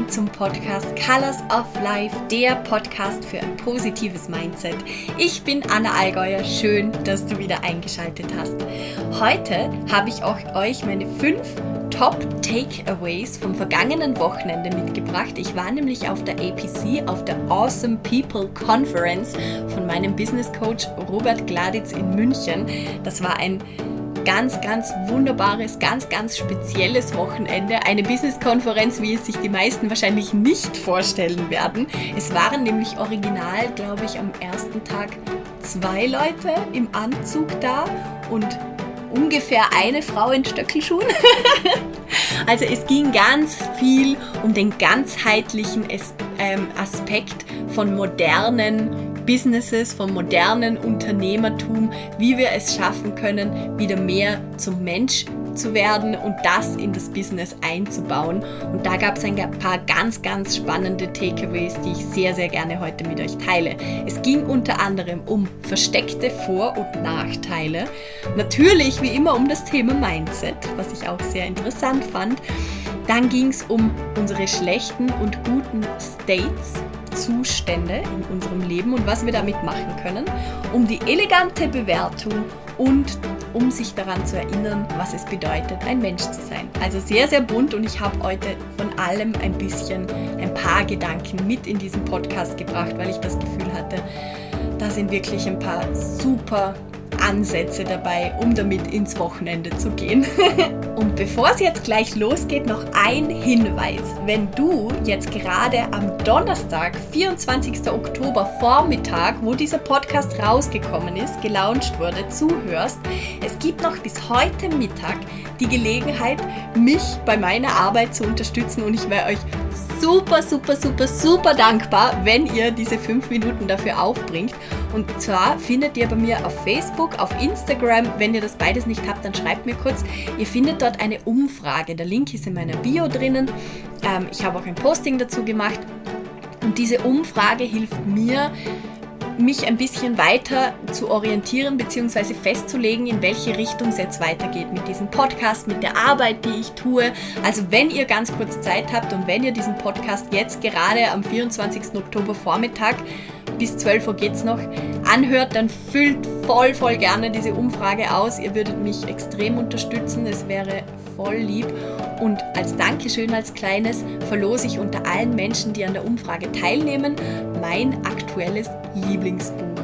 willkommen zum Podcast Colors of Life, der Podcast für ein positives Mindset. Ich bin Anna Allgäuer, schön, dass du wieder eingeschaltet hast. Heute habe ich euch meine fünf Top Takeaways vom vergangenen Wochenende mitgebracht. Ich war nämlich auf der APC, auf der Awesome People Conference von meinem Business Coach Robert Gladitz in München. Das war ein ganz, ganz wunderbares, ganz, ganz spezielles Wochenende. Eine Business-Konferenz, wie es sich die meisten wahrscheinlich nicht vorstellen werden. Es waren nämlich original, glaube ich, am ersten Tag zwei Leute im Anzug da und ungefähr eine Frau in Stöckelschuhen. also es ging ganz viel um den ganzheitlichen ähm, Aspekt von modernen Businesses, vom modernen Unternehmertum, wie wir es schaffen können, wieder mehr zum Mensch zu werden und das in das Business einzubauen. Und da gab es ein paar ganz, ganz spannende Takeaways, die ich sehr, sehr gerne heute mit euch teile. Es ging unter anderem um versteckte Vor- und Nachteile. Natürlich wie immer um das Thema Mindset, was ich auch sehr interessant fand. Dann ging es um unsere schlechten und guten States Zustände in unserem Leben und was wir damit machen können, um die elegante Bewertung und um sich daran zu erinnern, was es bedeutet, ein Mensch zu sein. Also sehr, sehr bunt und ich habe heute von allem ein bisschen, ein paar Gedanken mit in diesen Podcast gebracht, weil ich das Gefühl hatte, da sind wirklich ein paar super Ansätze dabei, um damit ins Wochenende zu gehen. Und bevor es jetzt gleich losgeht, noch ein Hinweis. Wenn du jetzt gerade am Donnerstag, 24. Oktober Vormittag, wo dieser Podcast rausgekommen ist, gelauncht wurde, zuhörst, es gibt noch bis heute Mittag die Gelegenheit, mich bei meiner Arbeit zu unterstützen und ich wäre euch super, super, super, super dankbar, wenn ihr diese fünf Minuten dafür aufbringt. Und zwar findet ihr bei mir auf Facebook, auf Instagram, wenn ihr das beides nicht habt, dann schreibt mir kurz. Ihr findet dort eine Umfrage. Der Link ist in meiner Bio drinnen. Ähm, ich habe auch ein Posting dazu gemacht. Und diese Umfrage hilft mir, mich ein bisschen weiter zu orientieren bzw. festzulegen, in welche Richtung es jetzt weitergeht mit diesem Podcast, mit der Arbeit, die ich tue. Also wenn ihr ganz kurz Zeit habt und wenn ihr diesen Podcast jetzt gerade am 24. Oktober Vormittag bis 12 Uhr geht es noch, anhört, dann füllt voll, voll gerne diese Umfrage aus. Ihr würdet mich extrem unterstützen. Es wäre voll lieb. Und als Dankeschön, als kleines, verlose ich unter allen Menschen, die an der Umfrage teilnehmen, mein aktuelles Lieblingsbuch.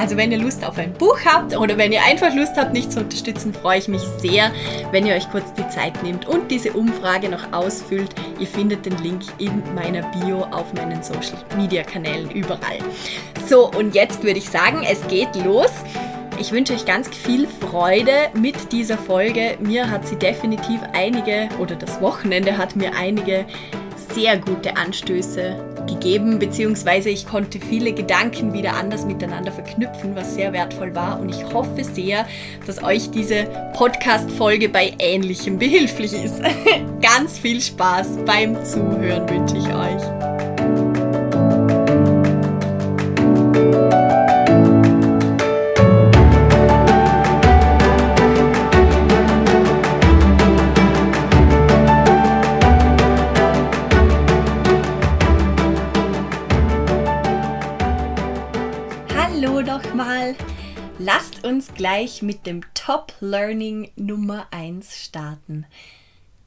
Also wenn ihr Lust auf ein Buch habt oder wenn ihr einfach Lust habt, mich zu unterstützen, freue ich mich sehr, wenn ihr euch kurz die Zeit nehmt und diese Umfrage noch ausfüllt. Ihr findet den Link in meiner Bio auf meinen Social Media Kanälen überall. So, und jetzt würde ich sagen, es geht los. Ich wünsche euch ganz viel Freude mit dieser Folge. Mir hat sie definitiv einige, oder das Wochenende hat mir einige sehr gute Anstöße gegeben, beziehungsweise ich konnte viele Gedanken wieder anders miteinander verknüpfen, was sehr wertvoll war. Und ich hoffe sehr, dass euch diese Podcast-Folge bei Ähnlichem behilflich ist. Ganz viel Spaß beim Zuhören wünsche ich euch. Uns gleich mit dem Top Learning Nummer 1 starten.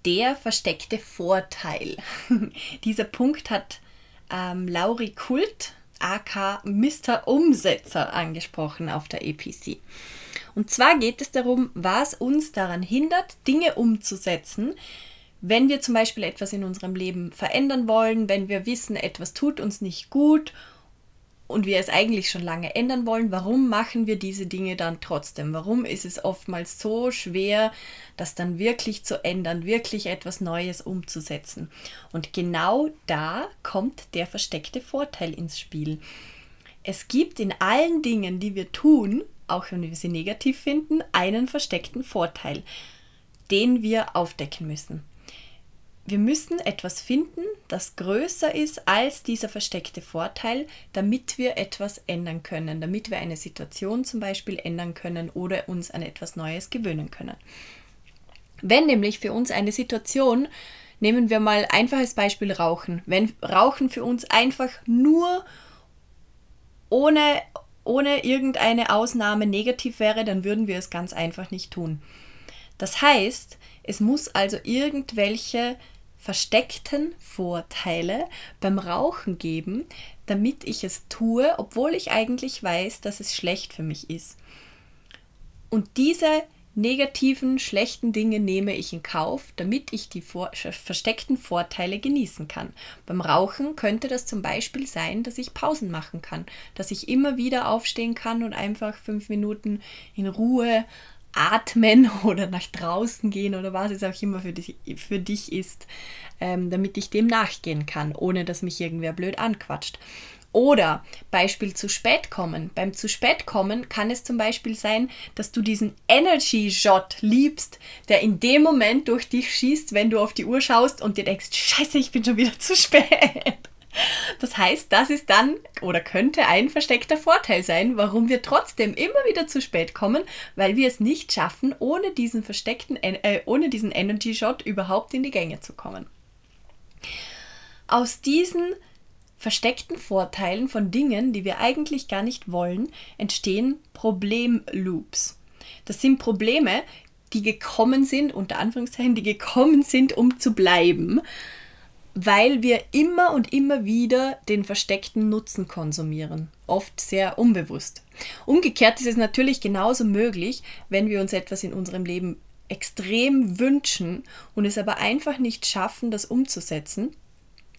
Der versteckte Vorteil. Dieser Punkt hat ähm, Lauri Kult, aka Mr. Umsetzer, angesprochen auf der EPC. Und zwar geht es darum, was uns daran hindert, Dinge umzusetzen, wenn wir zum Beispiel etwas in unserem Leben verändern wollen, wenn wir wissen, etwas tut uns nicht gut und wir es eigentlich schon lange ändern wollen, warum machen wir diese Dinge dann trotzdem? Warum ist es oftmals so schwer, das dann wirklich zu ändern, wirklich etwas Neues umzusetzen? Und genau da kommt der versteckte Vorteil ins Spiel. Es gibt in allen Dingen, die wir tun, auch wenn wir sie negativ finden, einen versteckten Vorteil, den wir aufdecken müssen. Wir müssen etwas finden, das größer ist als dieser versteckte Vorteil, damit wir etwas ändern können, damit wir eine Situation zum Beispiel ändern können oder uns an etwas Neues gewöhnen können. Wenn nämlich für uns eine Situation nehmen wir mal einfaches Beispiel Rauchen. Wenn Rauchen für uns einfach nur ohne, ohne irgendeine Ausnahme negativ wäre, dann würden wir es ganz einfach nicht tun. Das heißt, es muss also irgendwelche versteckten Vorteile beim Rauchen geben, damit ich es tue, obwohl ich eigentlich weiß, dass es schlecht für mich ist. Und diese negativen, schlechten Dinge nehme ich in Kauf, damit ich die vor versteckten Vorteile genießen kann. Beim Rauchen könnte das zum Beispiel sein, dass ich Pausen machen kann, dass ich immer wieder aufstehen kann und einfach fünf Minuten in Ruhe atmen oder nach draußen gehen oder was es auch immer für dich, für dich ist, ähm, damit ich dem nachgehen kann, ohne dass mich irgendwer blöd anquatscht. Oder Beispiel zu spät kommen. Beim zu spät kommen kann es zum Beispiel sein, dass du diesen Energy Shot liebst, der in dem Moment durch dich schießt, wenn du auf die Uhr schaust und dir denkst, scheiße, ich bin schon wieder zu spät. Das heißt, das ist dann oder könnte ein versteckter Vorteil sein, warum wir trotzdem immer wieder zu spät kommen, weil wir es nicht schaffen, ohne diesen versteckten, äh, ohne diesen Energy Shot überhaupt in die Gänge zu kommen. Aus diesen versteckten Vorteilen von Dingen, die wir eigentlich gar nicht wollen, entstehen Problemloops. Das sind Probleme, die gekommen sind, unter Anführungszeichen, die gekommen sind, um zu bleiben weil wir immer und immer wieder den versteckten Nutzen konsumieren, oft sehr unbewusst. Umgekehrt ist es natürlich genauso möglich, wenn wir uns etwas in unserem Leben extrem wünschen und es aber einfach nicht schaffen, das umzusetzen,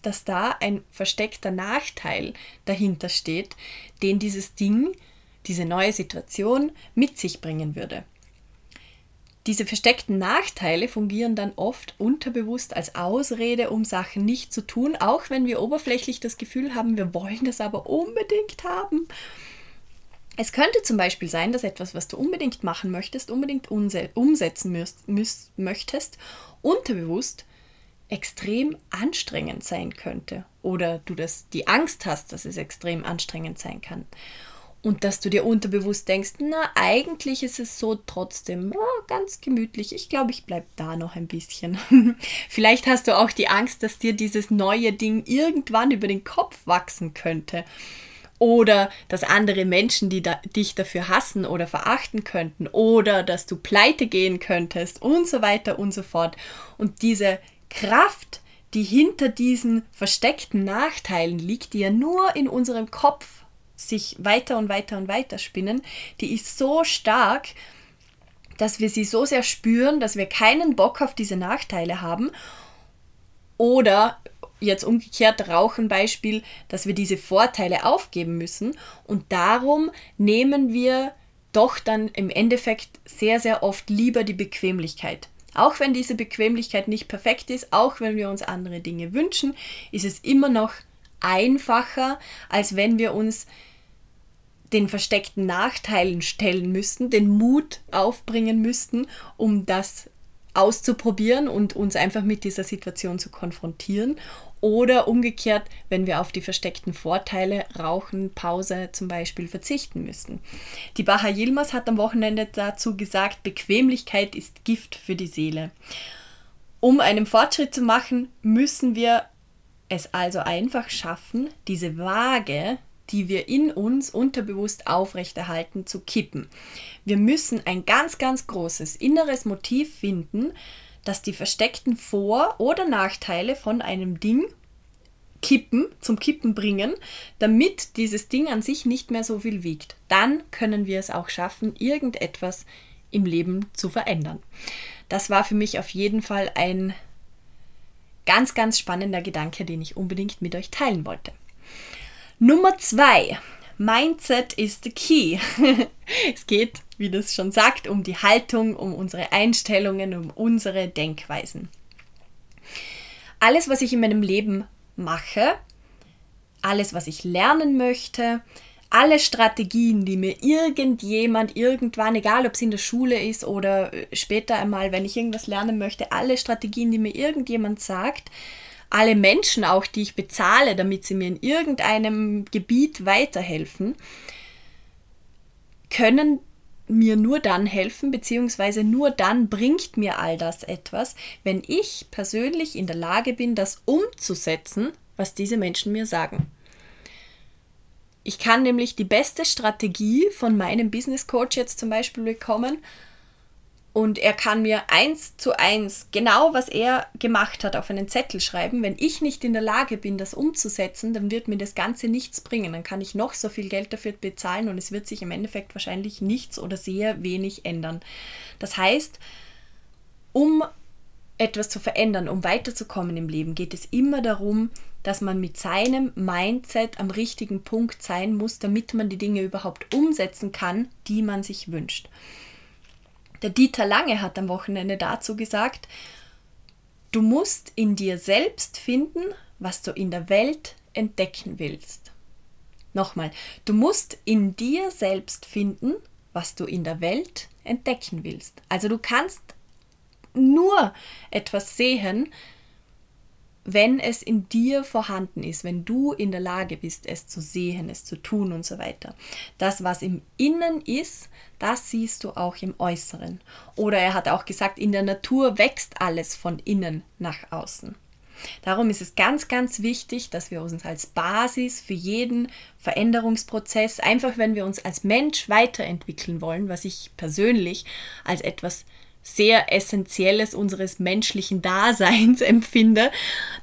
dass da ein versteckter Nachteil dahinter steht, den dieses Ding, diese neue Situation mit sich bringen würde. Diese versteckten Nachteile fungieren dann oft unterbewusst als Ausrede, um Sachen nicht zu tun, auch wenn wir oberflächlich das Gefühl haben, wir wollen das aber unbedingt haben. Es könnte zum Beispiel sein, dass etwas, was du unbedingt machen möchtest, unbedingt umsetzen möchtest, unterbewusst extrem anstrengend sein könnte. Oder du das, die Angst hast, dass es extrem anstrengend sein kann. Und dass du dir unterbewusst denkst, na, eigentlich ist es so trotzdem oh, ganz gemütlich. Ich glaube, ich bleibe da noch ein bisschen. Vielleicht hast du auch die Angst, dass dir dieses neue Ding irgendwann über den Kopf wachsen könnte. Oder dass andere Menschen die da, dich dafür hassen oder verachten könnten. Oder dass du pleite gehen könntest und so weiter und so fort. Und diese Kraft, die hinter diesen versteckten Nachteilen liegt, die ja nur in unserem Kopf sich weiter und weiter und weiter spinnen, die ist so stark, dass wir sie so sehr spüren, dass wir keinen Bock auf diese Nachteile haben. Oder jetzt umgekehrt Rauchenbeispiel, dass wir diese Vorteile aufgeben müssen. Und darum nehmen wir doch dann im Endeffekt sehr, sehr oft lieber die Bequemlichkeit. Auch wenn diese Bequemlichkeit nicht perfekt ist, auch wenn wir uns andere Dinge wünschen, ist es immer noch einfacher, als wenn wir uns den versteckten Nachteilen stellen müssten, den Mut aufbringen müssten, um das auszuprobieren und uns einfach mit dieser Situation zu konfrontieren. Oder umgekehrt, wenn wir auf die versteckten Vorteile, Rauchen, Pause zum Beispiel verzichten müssten. Die Baha Yilmaz hat am Wochenende dazu gesagt, Bequemlichkeit ist Gift für die Seele. Um einen Fortschritt zu machen, müssen wir es also einfach schaffen, diese Waage, die wir in uns unterbewusst aufrechterhalten, zu kippen. Wir müssen ein ganz, ganz großes inneres Motiv finden, das die versteckten Vor- oder Nachteile von einem Ding kippen, zum Kippen bringen, damit dieses Ding an sich nicht mehr so viel wiegt. Dann können wir es auch schaffen, irgendetwas im Leben zu verändern. Das war für mich auf jeden Fall ein ganz, ganz spannender Gedanke, den ich unbedingt mit euch teilen wollte. Nummer zwei. Mindset is the key. es geht, wie das schon sagt, um die Haltung, um unsere Einstellungen, um unsere Denkweisen. Alles, was ich in meinem Leben mache, alles, was ich lernen möchte, alle Strategien, die mir irgendjemand irgendwann, egal ob es in der Schule ist oder äh, später einmal, wenn ich irgendwas lernen möchte, alle Strategien, die mir irgendjemand sagt, alle Menschen auch, die ich bezahle, damit sie mir in irgendeinem Gebiet weiterhelfen, können mir nur dann helfen, beziehungsweise nur dann bringt mir all das etwas, wenn ich persönlich in der Lage bin, das umzusetzen, was diese Menschen mir sagen. Ich kann nämlich die beste Strategie von meinem Business Coach jetzt zum Beispiel bekommen und er kann mir eins zu eins genau, was er gemacht hat, auf einen Zettel schreiben. Wenn ich nicht in der Lage bin, das umzusetzen, dann wird mir das Ganze nichts bringen. Dann kann ich noch so viel Geld dafür bezahlen und es wird sich im Endeffekt wahrscheinlich nichts oder sehr wenig ändern. Das heißt, um etwas zu verändern, um weiterzukommen im Leben, geht es immer darum, dass man mit seinem Mindset am richtigen Punkt sein muss, damit man die Dinge überhaupt umsetzen kann, die man sich wünscht. Der Dieter Lange hat am Wochenende dazu gesagt, du musst in dir selbst finden, was du in der Welt entdecken willst. Nochmal, du musst in dir selbst finden, was du in der Welt entdecken willst. Also du kannst nur etwas sehen, wenn es in dir vorhanden ist, wenn du in der Lage bist, es zu sehen, es zu tun und so weiter. Das, was im Innen ist, das siehst du auch im Äußeren. Oder er hat auch gesagt, in der Natur wächst alles von innen nach außen. Darum ist es ganz, ganz wichtig, dass wir uns als Basis für jeden Veränderungsprozess, einfach wenn wir uns als Mensch weiterentwickeln wollen, was ich persönlich als etwas sehr Essentielles unseres menschlichen Daseins empfinde,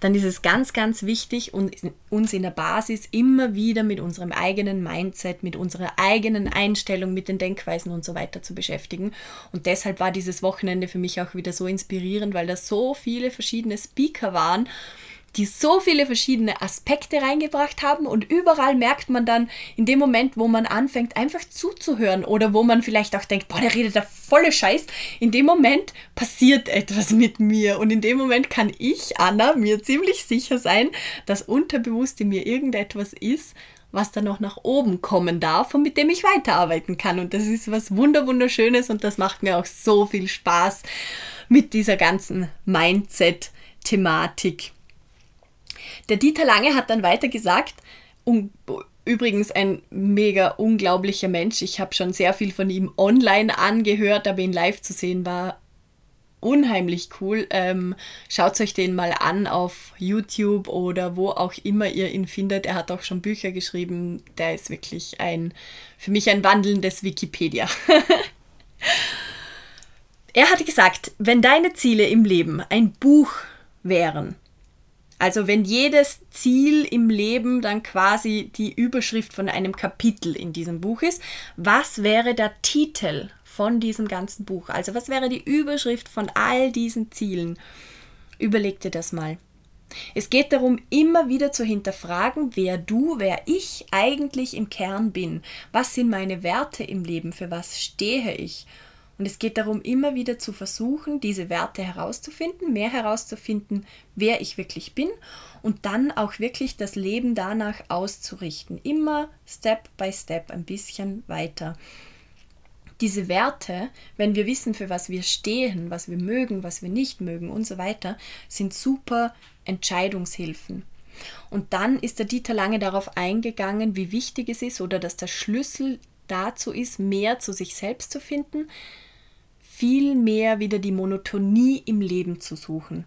dann ist es ganz, ganz wichtig, uns in der Basis immer wieder mit unserem eigenen Mindset, mit unserer eigenen Einstellung, mit den Denkweisen und so weiter zu beschäftigen. Und deshalb war dieses Wochenende für mich auch wieder so inspirierend, weil da so viele verschiedene Speaker waren die so viele verschiedene Aspekte reingebracht haben und überall merkt man dann in dem Moment, wo man anfängt, einfach zuzuhören oder wo man vielleicht auch denkt, boah, der redet da volle Scheiß, in dem Moment passiert etwas mit mir und in dem Moment kann ich, Anna, mir ziemlich sicher sein, dass unterbewusst in mir irgendetwas ist, was dann noch nach oben kommen darf und mit dem ich weiterarbeiten kann. Und das ist was wunderschönes und das macht mir auch so viel Spaß mit dieser ganzen Mindset-Thematik. Der Dieter Lange hat dann weiter gesagt, um, übrigens ein mega unglaublicher Mensch. Ich habe schon sehr viel von ihm online angehört, aber ihn live zu sehen war unheimlich cool. Ähm, Schaut euch den mal an auf YouTube oder wo auch immer ihr ihn findet. Er hat auch schon Bücher geschrieben. Der ist wirklich ein, für mich ein wandelndes Wikipedia. er hat gesagt, wenn deine Ziele im Leben ein Buch wären, also wenn jedes Ziel im Leben dann quasi die Überschrift von einem Kapitel in diesem Buch ist, was wäre der Titel von diesem ganzen Buch? Also was wäre die Überschrift von all diesen Zielen? Überleg dir das mal. Es geht darum, immer wieder zu hinterfragen, wer du, wer ich eigentlich im Kern bin. Was sind meine Werte im Leben? Für was stehe ich? Und es geht darum, immer wieder zu versuchen, diese Werte herauszufinden, mehr herauszufinden, wer ich wirklich bin und dann auch wirklich das Leben danach auszurichten. Immer Step by Step ein bisschen weiter. Diese Werte, wenn wir wissen, für was wir stehen, was wir mögen, was wir nicht mögen und so weiter, sind super Entscheidungshilfen. Und dann ist der Dieter Lange darauf eingegangen, wie wichtig es ist oder dass der Schlüssel dazu ist, mehr zu sich selbst zu finden, viel mehr wieder die Monotonie im Leben zu suchen.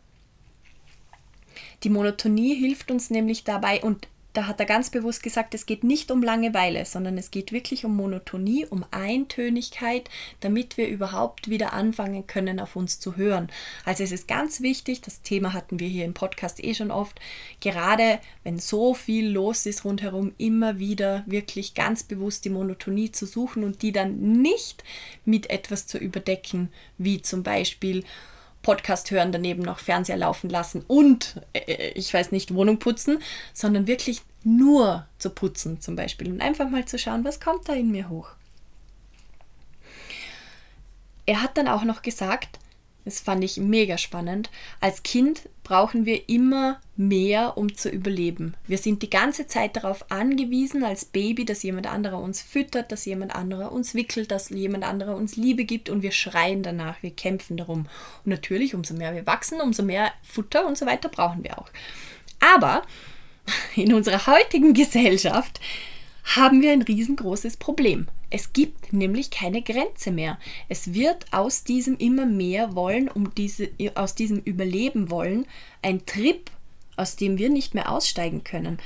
Die Monotonie hilft uns nämlich dabei, und da hat er ganz bewusst gesagt, es geht nicht um Langeweile, sondern es geht wirklich um Monotonie, um Eintönigkeit, damit wir überhaupt wieder anfangen können, auf uns zu hören. Also es ist ganz wichtig, das Thema hatten wir hier im Podcast eh schon oft, gerade wenn so viel los ist rundherum, immer wieder wirklich ganz bewusst die Monotonie zu suchen und die dann nicht mit etwas zu überdecken, wie zum Beispiel Podcast hören, daneben noch Fernseher laufen lassen und, äh, ich weiß nicht, Wohnung putzen, sondern wirklich nur zu putzen zum Beispiel und einfach mal zu schauen, was kommt da in mir hoch. Er hat dann auch noch gesagt, das fand ich mega spannend. Als Kind brauchen wir immer mehr, um zu überleben. Wir sind die ganze Zeit darauf angewiesen, als Baby, dass jemand anderer uns füttert, dass jemand anderer uns wickelt, dass jemand anderer uns Liebe gibt und wir schreien danach, wir kämpfen darum. Und natürlich, umso mehr wir wachsen, umso mehr Futter und so weiter brauchen wir auch. Aber in unserer heutigen Gesellschaft haben wir ein riesengroßes Problem. Es gibt nämlich keine Grenze mehr. Es wird aus diesem immer mehr wollen, um diese, aus diesem Überleben wollen, ein Trip, aus dem wir nicht mehr aussteigen können.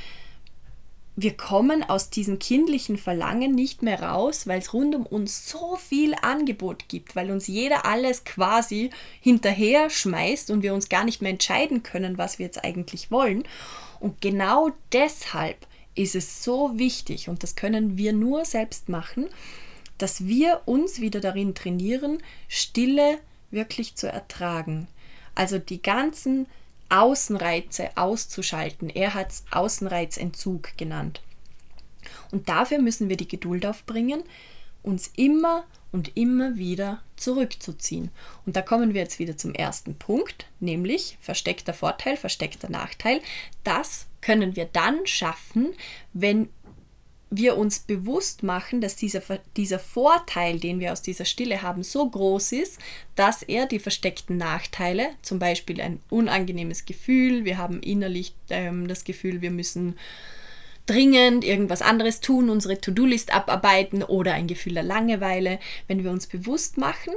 Wir kommen aus diesem kindlichen Verlangen nicht mehr raus, weil es rund um uns so viel Angebot gibt, weil uns jeder alles quasi hinterher schmeißt und wir uns gar nicht mehr entscheiden können, was wir jetzt eigentlich wollen. Und genau deshalb ist es so wichtig, und das können wir nur selbst machen, dass wir uns wieder darin trainieren, Stille wirklich zu ertragen. Also die ganzen Außenreize auszuschalten. Er hat es Außenreizentzug genannt. Und dafür müssen wir die Geduld aufbringen, uns immer und immer wieder zurückzuziehen. Und da kommen wir jetzt wieder zum ersten Punkt, nämlich versteckter Vorteil, versteckter Nachteil. Das können wir dann schaffen, wenn wir uns bewusst machen, dass dieser, dieser Vorteil, den wir aus dieser Stille haben, so groß ist, dass er die versteckten Nachteile, zum Beispiel ein unangenehmes Gefühl, wir haben innerlich ähm, das Gefühl, wir müssen dringend irgendwas anderes tun, unsere To-Do-List abarbeiten oder ein Gefühl der Langeweile, wenn wir uns bewusst machen,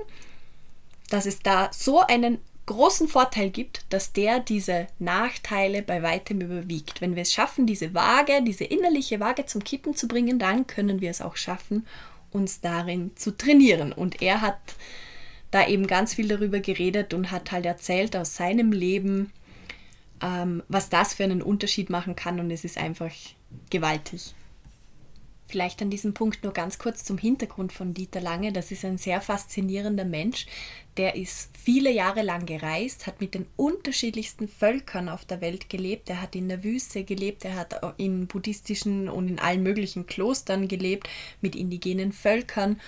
dass es da so einen großen Vorteil gibt, dass der diese Nachteile bei weitem überwiegt. Wenn wir es schaffen, diese Waage, diese innerliche Waage zum Kippen zu bringen, dann können wir es auch schaffen, uns darin zu trainieren. Und er hat da eben ganz viel darüber geredet und hat halt erzählt aus seinem Leben, ähm, was das für einen Unterschied machen kann. Und es ist einfach gewaltig. Vielleicht an diesem Punkt nur ganz kurz zum Hintergrund von Dieter Lange. Das ist ein sehr faszinierender Mensch. Der ist viele Jahre lang gereist, hat mit den unterschiedlichsten Völkern auf der Welt gelebt. Er hat in der Wüste gelebt, er hat in buddhistischen und in allen möglichen Klostern gelebt, mit indigenen Völkern,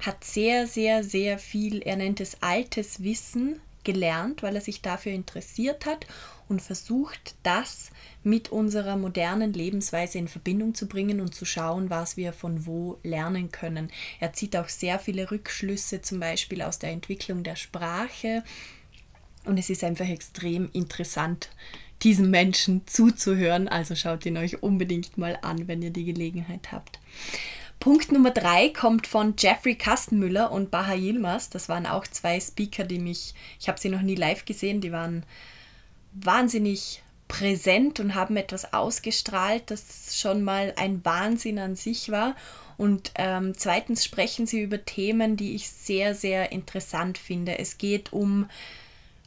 hat sehr, sehr, sehr viel, er nennt es altes Wissen gelernt, weil er sich dafür interessiert hat und versucht, das mit unserer modernen Lebensweise in Verbindung zu bringen und zu schauen, was wir von wo lernen können. Er zieht auch sehr viele Rückschlüsse, zum Beispiel aus der Entwicklung der Sprache. Und es ist einfach extrem interessant, diesem Menschen zuzuhören. Also schaut ihn euch unbedingt mal an, wenn ihr die Gelegenheit habt. Punkt Nummer drei kommt von Jeffrey Kastenmüller und Baha Yilmaz. Das waren auch zwei Speaker, die mich, ich habe sie noch nie live gesehen, die waren wahnsinnig präsent und haben etwas ausgestrahlt, das schon mal ein Wahnsinn an sich war. Und ähm, zweitens sprechen sie über Themen, die ich sehr, sehr interessant finde. Es geht um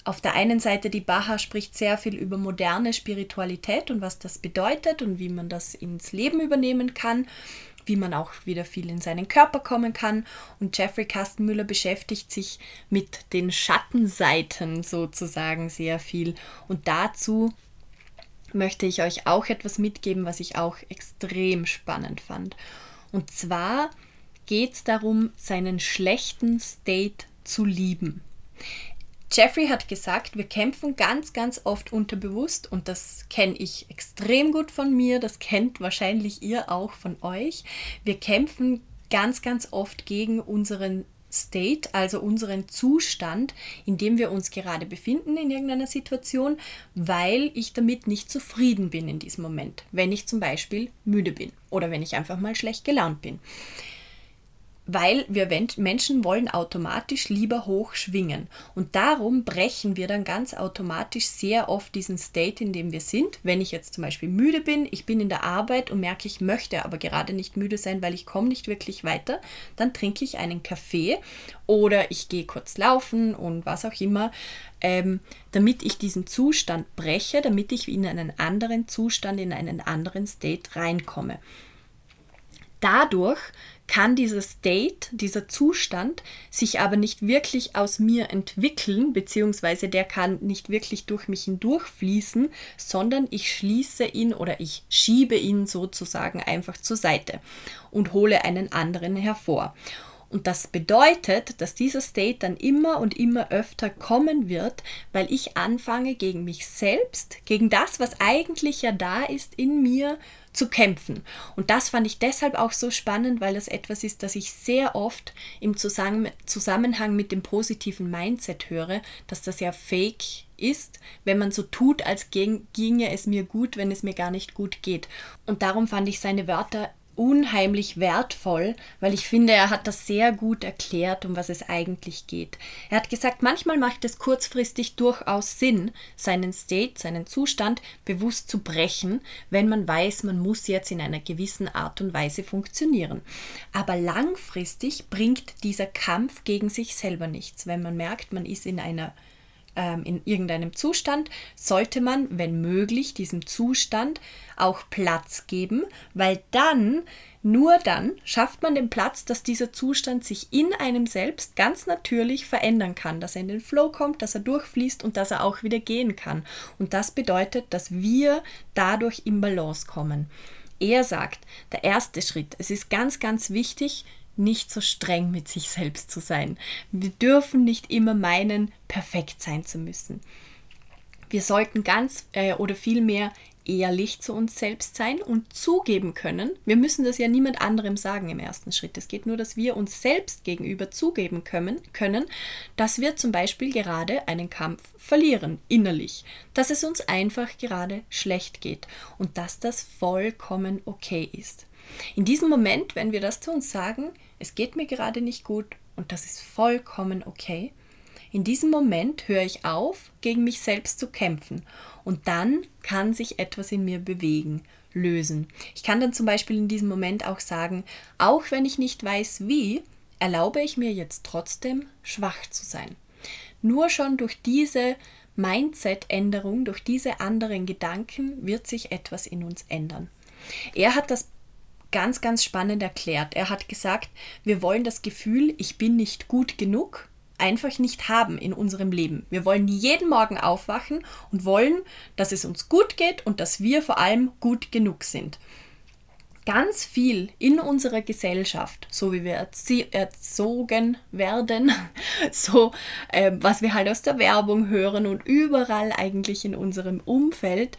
auf der einen Seite, die Baha spricht sehr viel über moderne Spiritualität und was das bedeutet und wie man das ins Leben übernehmen kann, wie man auch wieder viel in seinen Körper kommen kann. Und Jeffrey Kastenmüller beschäftigt sich mit den Schattenseiten sozusagen sehr viel. Und dazu möchte ich euch auch etwas mitgeben, was ich auch extrem spannend fand. Und zwar geht es darum, seinen schlechten State zu lieben. Jeffrey hat gesagt, wir kämpfen ganz, ganz oft unterbewusst und das kenne ich extrem gut von mir, das kennt wahrscheinlich ihr auch von euch. Wir kämpfen ganz, ganz oft gegen unseren State, also unseren Zustand, in dem wir uns gerade befinden in irgendeiner Situation, weil ich damit nicht zufrieden bin in diesem Moment, wenn ich zum Beispiel müde bin oder wenn ich einfach mal schlecht gelaunt bin weil wir Menschen wollen automatisch lieber hoch schwingen. Und darum brechen wir dann ganz automatisch sehr oft diesen State, in dem wir sind. Wenn ich jetzt zum Beispiel müde bin, ich bin in der Arbeit und merke, ich möchte aber gerade nicht müde sein, weil ich komme nicht wirklich weiter, dann trinke ich einen Kaffee oder ich gehe kurz laufen und was auch immer, ähm, damit ich diesen Zustand breche, damit ich in einen anderen Zustand, in einen anderen State reinkomme. Dadurch kann dieser State, dieser Zustand sich aber nicht wirklich aus mir entwickeln, beziehungsweise der kann nicht wirklich durch mich hindurchfließen, sondern ich schließe ihn oder ich schiebe ihn sozusagen einfach zur Seite und hole einen anderen hervor. Und das bedeutet, dass dieser State dann immer und immer öfter kommen wird, weil ich anfange gegen mich selbst, gegen das, was eigentlich ja da ist in mir, zu kämpfen. Und das fand ich deshalb auch so spannend, weil das etwas ist, das ich sehr oft im Zusammenhang mit dem positiven Mindset höre, dass das ja fake ist, wenn man so tut, als ginge es mir gut, wenn es mir gar nicht gut geht. Und darum fand ich seine Wörter unheimlich wertvoll, weil ich finde, er hat das sehr gut erklärt, um was es eigentlich geht. Er hat gesagt, manchmal macht es kurzfristig durchaus Sinn, seinen State, seinen Zustand bewusst zu brechen, wenn man weiß, man muss jetzt in einer gewissen Art und Weise funktionieren. Aber langfristig bringt dieser Kampf gegen sich selber nichts, wenn man merkt, man ist in einer ähm, in irgendeinem Zustand, sollte man, wenn möglich, diesem Zustand auch Platz geben, weil dann, nur dann, schafft man den Platz, dass dieser Zustand sich in einem selbst ganz natürlich verändern kann, dass er in den Flow kommt, dass er durchfließt und dass er auch wieder gehen kann. Und das bedeutet, dass wir dadurch im Balance kommen. Er sagt, der erste Schritt, es ist ganz, ganz wichtig, nicht so streng mit sich selbst zu sein. Wir dürfen nicht immer meinen, perfekt sein zu müssen. Wir sollten ganz äh, oder vielmehr ehrlich zu uns selbst sein und zugeben können. Wir müssen das ja niemand anderem sagen im ersten Schritt. Es geht nur, dass wir uns selbst gegenüber zugeben können, können, dass wir zum Beispiel gerade einen Kampf verlieren, innerlich. Dass es uns einfach gerade schlecht geht und dass das vollkommen okay ist. In diesem Moment, wenn wir das zu uns sagen, es geht mir gerade nicht gut und das ist vollkommen okay, in diesem Moment höre ich auf, gegen mich selbst zu kämpfen und dann kann sich etwas in mir bewegen, lösen. Ich kann dann zum Beispiel in diesem Moment auch sagen, auch wenn ich nicht weiß wie, erlaube ich mir jetzt trotzdem schwach zu sein. Nur schon durch diese Mindset-Änderung, durch diese anderen Gedanken wird sich etwas in uns ändern. Er hat das ganz, ganz spannend erklärt. Er hat gesagt, wir wollen das Gefühl, ich bin nicht gut genug, einfach nicht haben in unserem Leben. Wir wollen jeden Morgen aufwachen und wollen, dass es uns gut geht und dass wir vor allem gut genug sind. Ganz viel in unserer Gesellschaft, so wie wir erzogen werden, so äh, was wir halt aus der Werbung hören und überall eigentlich in unserem Umfeld,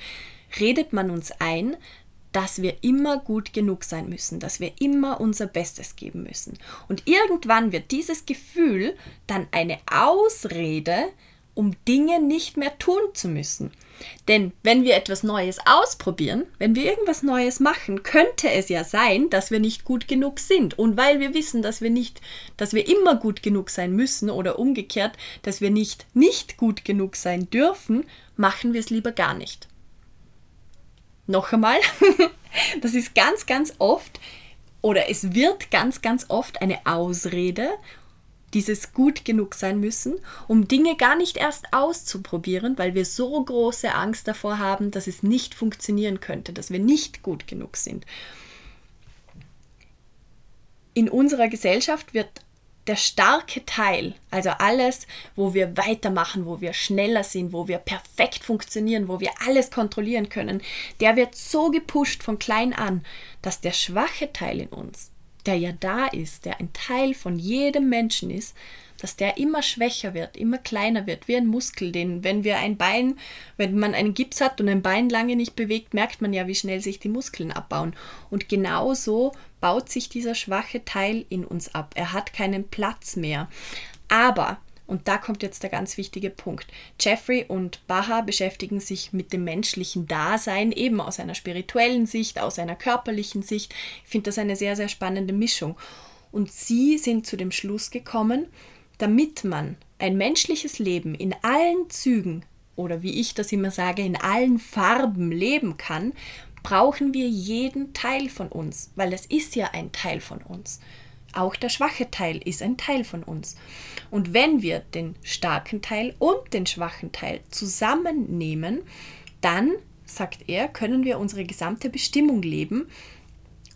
redet man uns ein, dass wir immer gut genug sein müssen, dass wir immer unser Bestes geben müssen. Und irgendwann wird dieses Gefühl dann eine Ausrede, um Dinge nicht mehr tun zu müssen. Denn wenn wir etwas Neues ausprobieren, wenn wir irgendwas Neues machen, könnte es ja sein, dass wir nicht gut genug sind. Und weil wir wissen, dass wir nicht, dass wir immer gut genug sein müssen oder umgekehrt, dass wir nicht nicht gut genug sein dürfen, machen wir es lieber gar nicht noch einmal, das ist ganz, ganz oft oder es wird ganz, ganz oft eine Ausrede, dieses gut genug sein müssen, um Dinge gar nicht erst auszuprobieren, weil wir so große Angst davor haben, dass es nicht funktionieren könnte, dass wir nicht gut genug sind. In unserer Gesellschaft wird der starke Teil, also alles, wo wir weitermachen, wo wir schneller sind, wo wir perfekt funktionieren, wo wir alles kontrollieren können, der wird so gepusht von klein an, dass der schwache Teil in uns, der ja da ist, der ein Teil von jedem Menschen ist, dass der immer schwächer wird, immer kleiner wird, wie ein Muskel, den, wenn wir ein Bein, wenn man einen Gips hat und ein Bein lange nicht bewegt, merkt man ja, wie schnell sich die Muskeln abbauen. Und genauso baut sich dieser schwache Teil in uns ab. Er hat keinen Platz mehr. Aber und da kommt jetzt der ganz wichtige Punkt. Jeffrey und Baha beschäftigen sich mit dem menschlichen Dasein eben aus einer spirituellen Sicht, aus einer körperlichen Sicht. Ich finde das eine sehr, sehr spannende Mischung. Und sie sind zu dem Schluss gekommen, damit man ein menschliches Leben in allen Zügen oder wie ich das immer sage, in allen Farben leben kann, brauchen wir jeden Teil von uns, weil es ist ja ein Teil von uns. Auch der schwache Teil ist ein Teil von uns. Und wenn wir den starken Teil und den schwachen Teil zusammennehmen, dann, sagt er, können wir unsere gesamte Bestimmung leben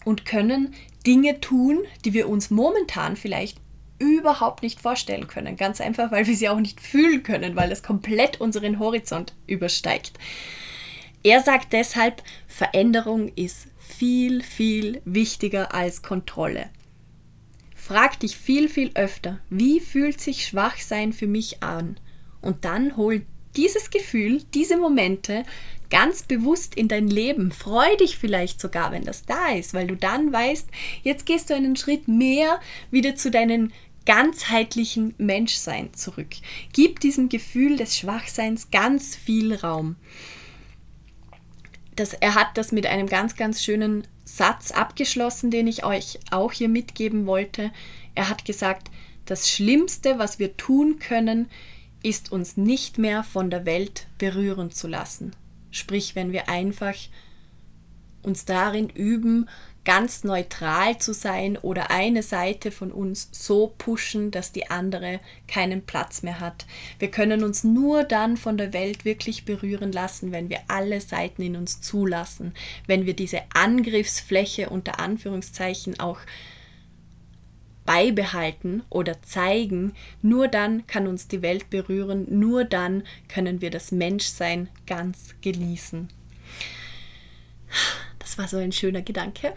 und können Dinge tun, die wir uns momentan vielleicht überhaupt nicht vorstellen können. Ganz einfach, weil wir sie auch nicht fühlen können, weil es komplett unseren Horizont übersteigt. Er sagt deshalb, Veränderung ist viel, viel wichtiger als Kontrolle. Frag dich viel, viel öfter, wie fühlt sich Schwachsein für mich an? Und dann hol dieses Gefühl, diese Momente ganz bewusst in dein Leben. Freu dich vielleicht sogar, wenn das da ist, weil du dann weißt, jetzt gehst du einen Schritt mehr wieder zu deinen ganzheitlichen Menschsein zurück. Gib diesem Gefühl des Schwachseins ganz viel Raum. Das, er hat das mit einem ganz, ganz schönen Satz abgeschlossen, den ich euch auch hier mitgeben wollte. Er hat gesagt, das Schlimmste, was wir tun können, ist uns nicht mehr von der Welt berühren zu lassen. Sprich, wenn wir einfach uns darin üben, ganz neutral zu sein oder eine Seite von uns so pushen, dass die andere keinen Platz mehr hat. Wir können uns nur dann von der Welt wirklich berühren lassen, wenn wir alle Seiten in uns zulassen, wenn wir diese Angriffsfläche unter Anführungszeichen auch beibehalten oder zeigen, nur dann kann uns die Welt berühren, nur dann können wir das Menschsein ganz genießen. Das war so ein schöner Gedanke.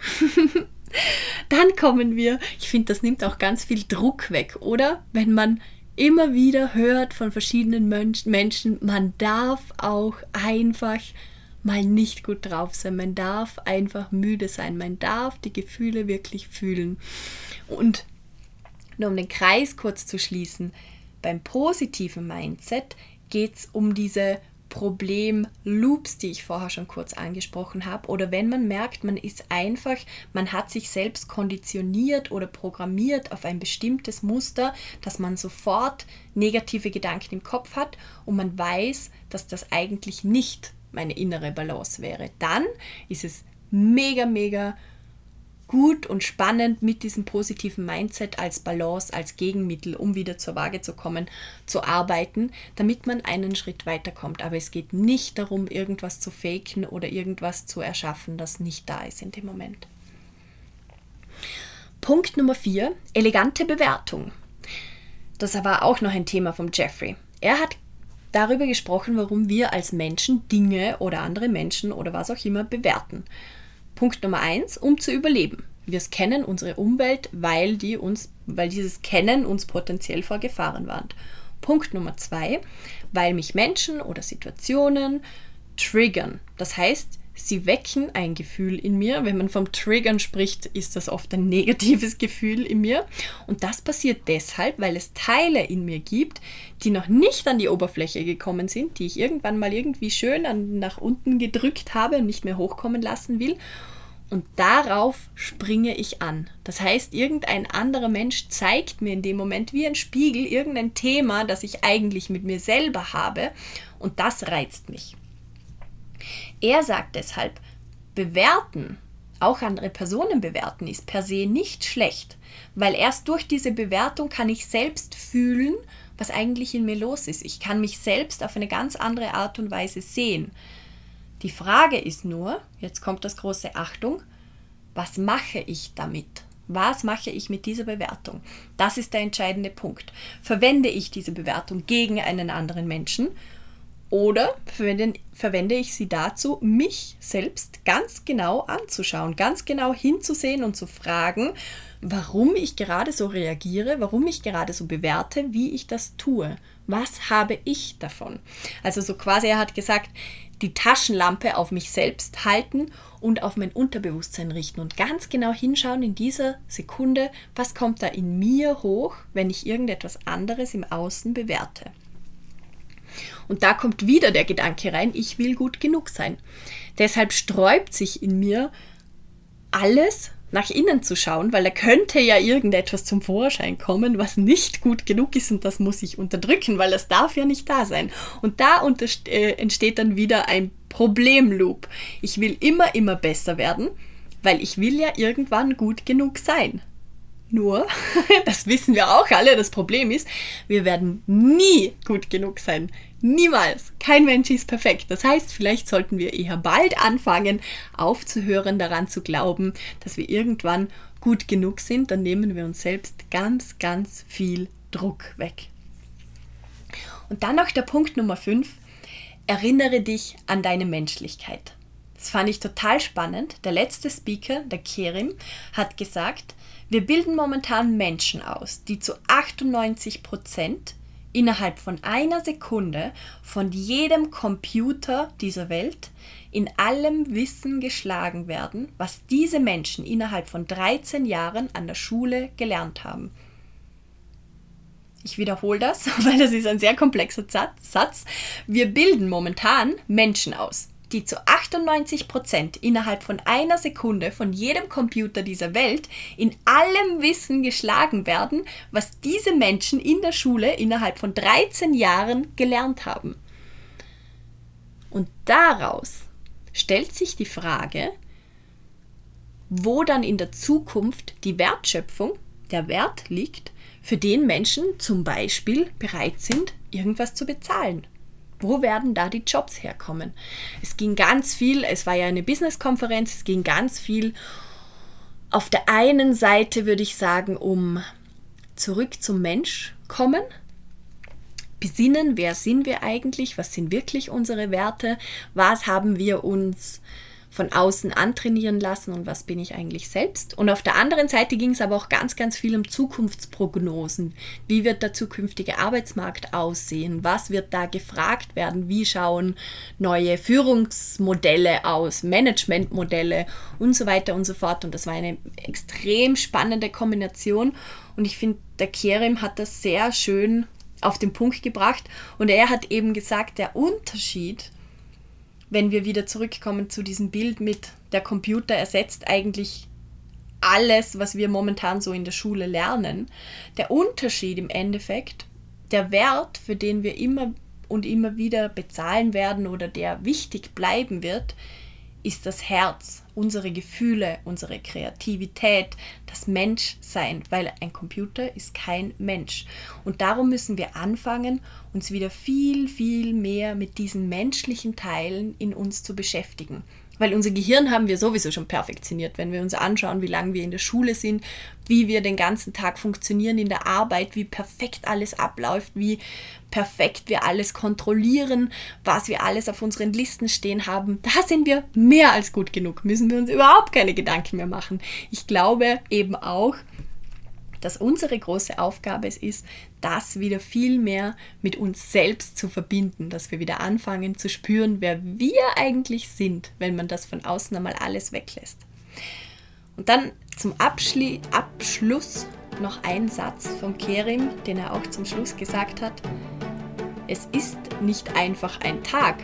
Dann kommen wir, ich finde, das nimmt auch ganz viel Druck weg, oder? Wenn man immer wieder hört von verschiedenen Menschen, man darf auch einfach mal nicht gut drauf sein, man darf einfach müde sein, man darf die Gefühle wirklich fühlen. Und nur um den Kreis kurz zu schließen, beim positiven Mindset geht es um diese Problem-Loops, die ich vorher schon kurz angesprochen habe, oder wenn man merkt, man ist einfach, man hat sich selbst konditioniert oder programmiert auf ein bestimmtes Muster, dass man sofort negative Gedanken im Kopf hat und man weiß, dass das eigentlich nicht meine innere Balance wäre, dann ist es mega, mega gut und spannend mit diesem positiven Mindset als Balance, als Gegenmittel, um wieder zur Waage zu kommen, zu arbeiten, damit man einen Schritt weiterkommt. Aber es geht nicht darum, irgendwas zu faken oder irgendwas zu erschaffen, das nicht da ist in dem Moment. Punkt Nummer 4, elegante Bewertung. Das war auch noch ein Thema vom Jeffrey. Er hat darüber gesprochen, warum wir als Menschen Dinge oder andere Menschen oder was auch immer bewerten. Punkt Nummer eins, um zu überleben. Wir kennen unsere Umwelt, weil, die uns, weil dieses Kennen uns potenziell vor Gefahren warnt. Punkt Nummer zwei, weil mich Menschen oder Situationen triggern. Das heißt, sie wecken ein Gefühl in mir. Wenn man vom Triggern spricht, ist das oft ein negatives Gefühl in mir. Und das passiert deshalb, weil es Teile in mir gibt, die noch nicht an die Oberfläche gekommen sind, die ich irgendwann mal irgendwie schön an, nach unten gedrückt habe und nicht mehr hochkommen lassen will. Und darauf springe ich an. Das heißt, irgendein anderer Mensch zeigt mir in dem Moment wie ein Spiegel irgendein Thema, das ich eigentlich mit mir selber habe. Und das reizt mich. Er sagt deshalb, bewerten, auch andere Personen bewerten, ist per se nicht schlecht, weil erst durch diese Bewertung kann ich selbst fühlen, was eigentlich in mir los ist. Ich kann mich selbst auf eine ganz andere Art und Weise sehen. Die Frage ist nur, jetzt kommt das große Achtung, was mache ich damit? Was mache ich mit dieser Bewertung? Das ist der entscheidende Punkt. Verwende ich diese Bewertung gegen einen anderen Menschen oder verwende, ich sie dazu, mich selbst ganz genau anzuschauen, ganz genau hinzusehen und zu fragen, warum ich gerade so reagiere, warum ich gerade so bewerte, wie ich das tue. Was habe ich davon? Also so quasi, er hat gesagt, die Taschenlampe auf mich selbst halten und auf mein Unterbewusstsein richten und ganz genau hinschauen in dieser Sekunde, was kommt da in mir hoch, wenn ich irgendetwas anderes im Außen bewerte. Und da kommt wieder der Gedanke rein, ich will gut genug sein. Deshalb sträubt sich in mir alles nach innen zu schauen, weil da könnte ja irgendetwas zum Vorschein kommen, was nicht gut genug ist und das muss ich unterdrücken, weil das darf ja nicht da sein. Und da äh, entsteht dann wieder ein Problemloop. Ich will immer, immer besser werden, weil ich will ja irgendwann gut genug sein. Nur, das wissen wir auch alle, das Problem ist, wir werden nie gut genug sein. Niemals. Kein Mensch ist perfekt. Das heißt, vielleicht sollten wir eher bald anfangen, aufzuhören, daran zu glauben, dass wir irgendwann gut genug sind. Dann nehmen wir uns selbst ganz, ganz viel Druck weg. Und dann noch der Punkt Nummer 5. Erinnere dich an deine Menschlichkeit. Das fand ich total spannend. Der letzte Speaker, der Kerim, hat gesagt, wir bilden momentan Menschen aus, die zu 98 Prozent innerhalb von einer Sekunde von jedem Computer dieser Welt in allem Wissen geschlagen werden, was diese Menschen innerhalb von 13 Jahren an der Schule gelernt haben. Ich wiederhole das, weil das ist ein sehr komplexer Satz. Wir bilden momentan Menschen aus. Die zu 98 Prozent innerhalb von einer Sekunde von jedem Computer dieser Welt in allem Wissen geschlagen werden, was diese Menschen in der Schule innerhalb von 13 Jahren gelernt haben. Und daraus stellt sich die Frage, wo dann in der Zukunft die Wertschöpfung, der Wert liegt, für den Menschen zum Beispiel bereit sind, irgendwas zu bezahlen. Wo werden da die Jobs herkommen? Es ging ganz viel, es war ja eine Business-Konferenz, es ging ganz viel auf der einen Seite, würde ich sagen, um zurück zum Mensch kommen, besinnen, wer sind wir eigentlich, was sind wirklich unsere Werte, was haben wir uns von außen antrainieren lassen und was bin ich eigentlich selbst. Und auf der anderen Seite ging es aber auch ganz, ganz viel um Zukunftsprognosen. Wie wird der zukünftige Arbeitsmarkt aussehen? Was wird da gefragt werden? Wie schauen neue Führungsmodelle aus, Managementmodelle und so weiter und so fort. Und das war eine extrem spannende Kombination. Und ich finde, der Kerem hat das sehr schön auf den Punkt gebracht. Und er hat eben gesagt, der Unterschied wenn wir wieder zurückkommen zu diesem Bild mit der Computer ersetzt eigentlich alles, was wir momentan so in der Schule lernen. Der Unterschied im Endeffekt, der Wert, für den wir immer und immer wieder bezahlen werden oder der wichtig bleiben wird, ist das Herz, unsere Gefühle, unsere Kreativität, das Menschsein, weil ein Computer ist kein Mensch. Und darum müssen wir anfangen, uns wieder viel, viel mehr mit diesen menschlichen Teilen in uns zu beschäftigen. Weil unser Gehirn haben wir sowieso schon perfektioniert, wenn wir uns anschauen, wie lange wir in der Schule sind, wie wir den ganzen Tag funktionieren in der Arbeit, wie perfekt alles abläuft, wie perfekt wir alles kontrollieren, was wir alles auf unseren Listen stehen haben. Da sind wir mehr als gut genug, müssen wir uns überhaupt keine Gedanken mehr machen. Ich glaube eben auch, dass unsere große Aufgabe es ist, das wieder viel mehr mit uns selbst zu verbinden, dass wir wieder anfangen zu spüren, wer wir eigentlich sind, wenn man das von außen einmal alles weglässt. Und dann zum Abschli Abschluss noch ein Satz von Kerim, den er auch zum Schluss gesagt hat. Es ist nicht einfach ein Tag,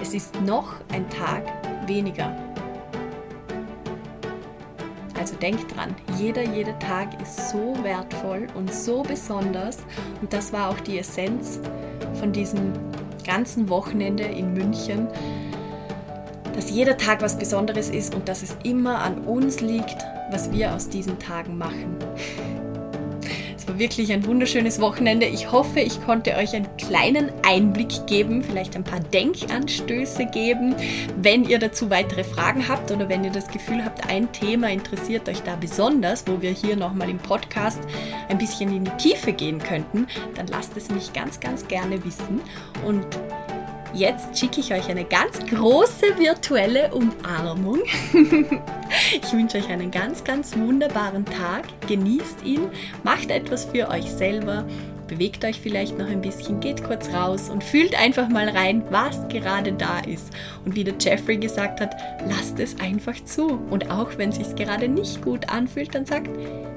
es ist noch ein Tag weniger. Also denkt dran, jeder, jeder Tag ist so wertvoll und so besonders. Und das war auch die Essenz von diesem ganzen Wochenende in München, dass jeder Tag was Besonderes ist und dass es immer an uns liegt, was wir aus diesen Tagen machen. War wirklich ein wunderschönes Wochenende. Ich hoffe, ich konnte euch einen kleinen Einblick geben, vielleicht ein paar Denkanstöße geben. Wenn ihr dazu weitere Fragen habt oder wenn ihr das Gefühl habt, ein Thema interessiert euch da besonders, wo wir hier nochmal im Podcast ein bisschen in die Tiefe gehen könnten, dann lasst es mich ganz, ganz gerne wissen. Und Jetzt schicke ich euch eine ganz große virtuelle Umarmung. ich wünsche euch einen ganz, ganz wunderbaren Tag. Genießt ihn, macht etwas für euch selber, bewegt euch vielleicht noch ein bisschen, geht kurz raus und fühlt einfach mal rein, was gerade da ist. Und wie der Jeffrey gesagt hat, lasst es einfach zu. Und auch wenn es sich gerade nicht gut anfühlt, dann sagt,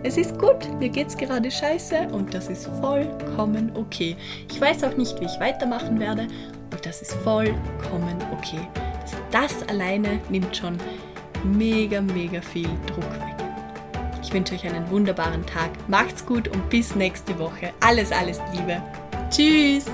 es ist gut, mir geht es gerade scheiße und das ist vollkommen okay. Ich weiß auch nicht, wie ich weitermachen werde, und das ist vollkommen okay. Das alleine nimmt schon mega, mega viel Druck weg. Ich wünsche euch einen wunderbaren Tag. Macht's gut und bis nächste Woche. Alles, alles Liebe. Tschüss.